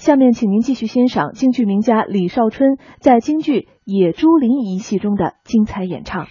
下面，请您继续欣赏京剧名家李少春在京剧《野猪林》一戏中的精彩演唱。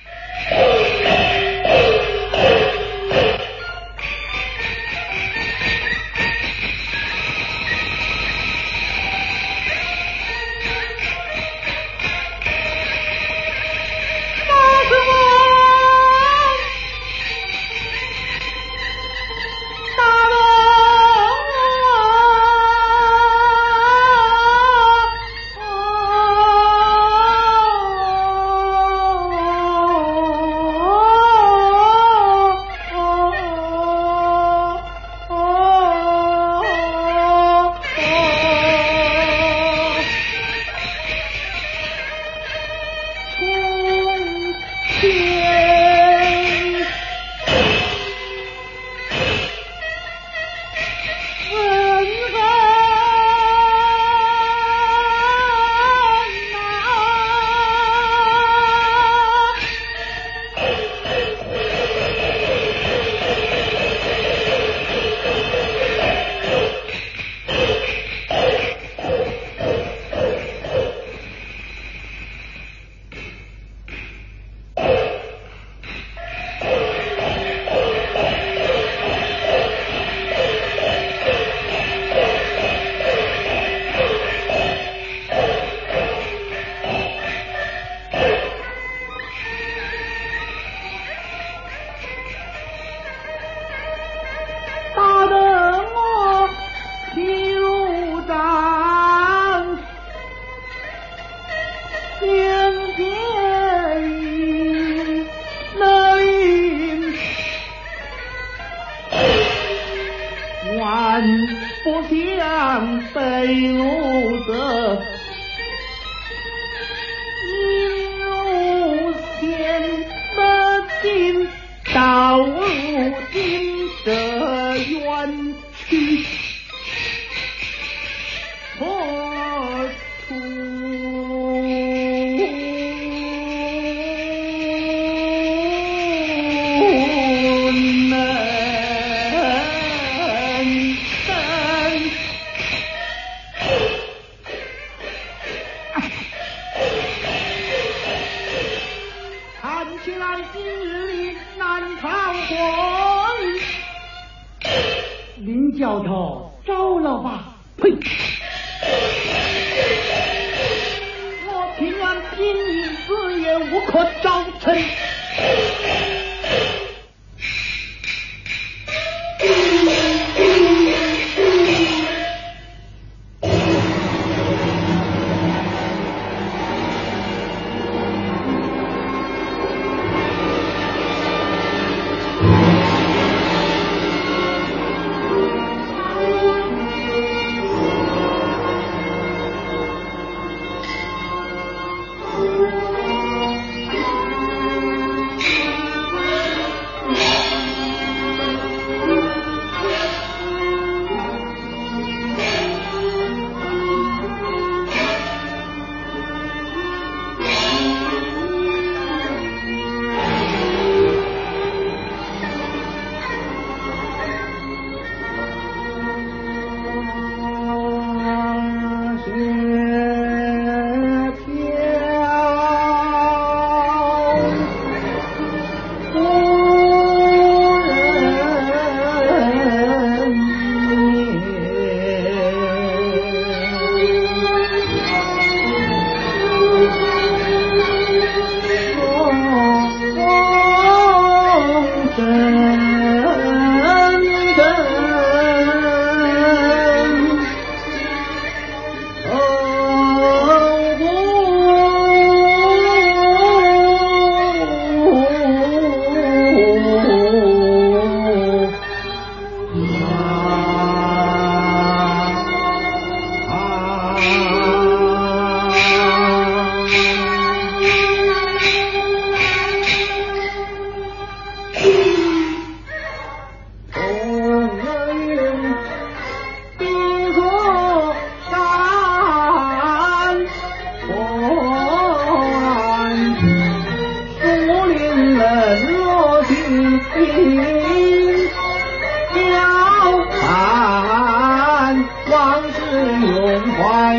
林教头招了吧？呸！我平安拼命死也无可招成。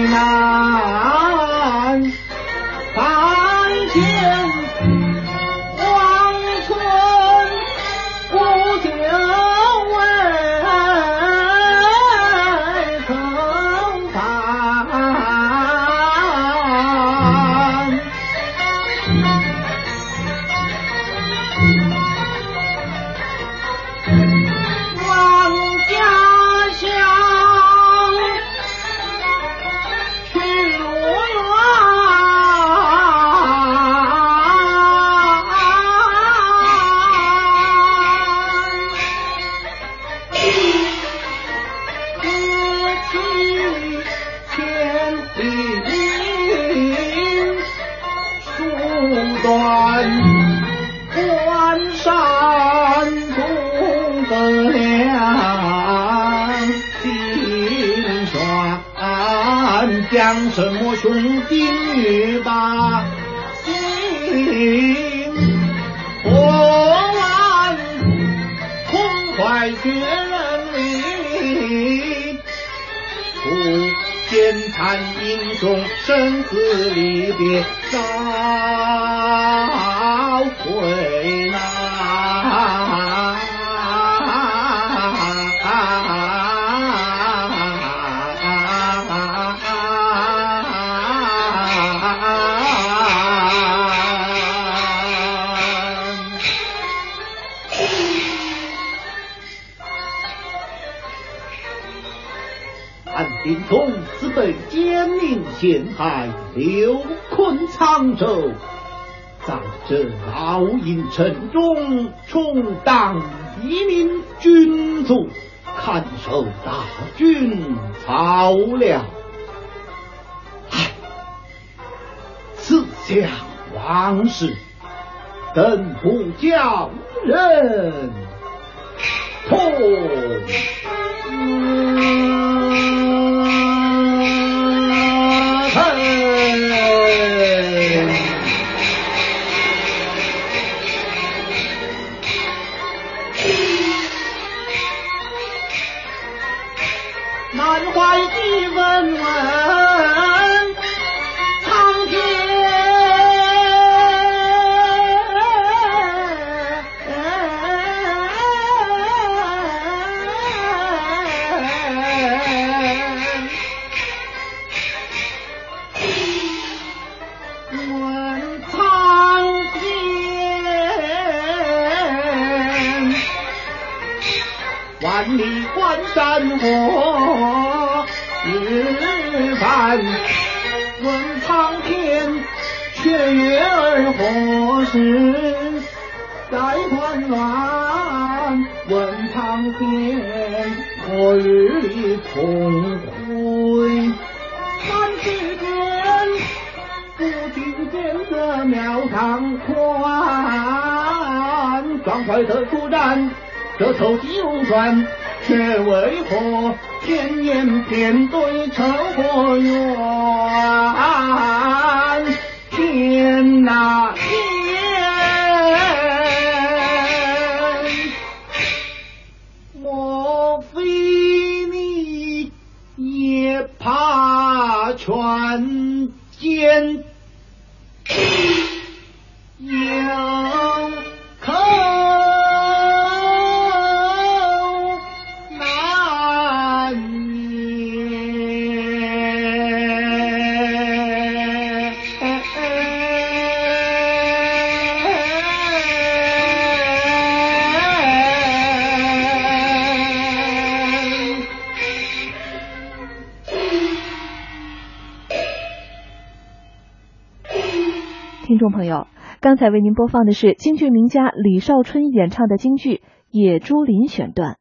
China. 栓，将什么兄弟女把心破完，空怀绝人里。不见残英雄生死离别早回南。陷害，刘坤沧州，在这老营城中充当一名军卒，看守大军草料。唉，四想往事，等不叫人痛。怀的文文，苍天。问苍天，万里关山河日繁。问苍天，雀月儿何时再团圆？问苍天，何日重会？三世间。不听见这庙堂宽，壮怀的出战，这头九转，却为何偏言偏对仇和怨？众朋友，刚才为您播放的是京剧名家李少春演唱的京剧《野猪林》选段。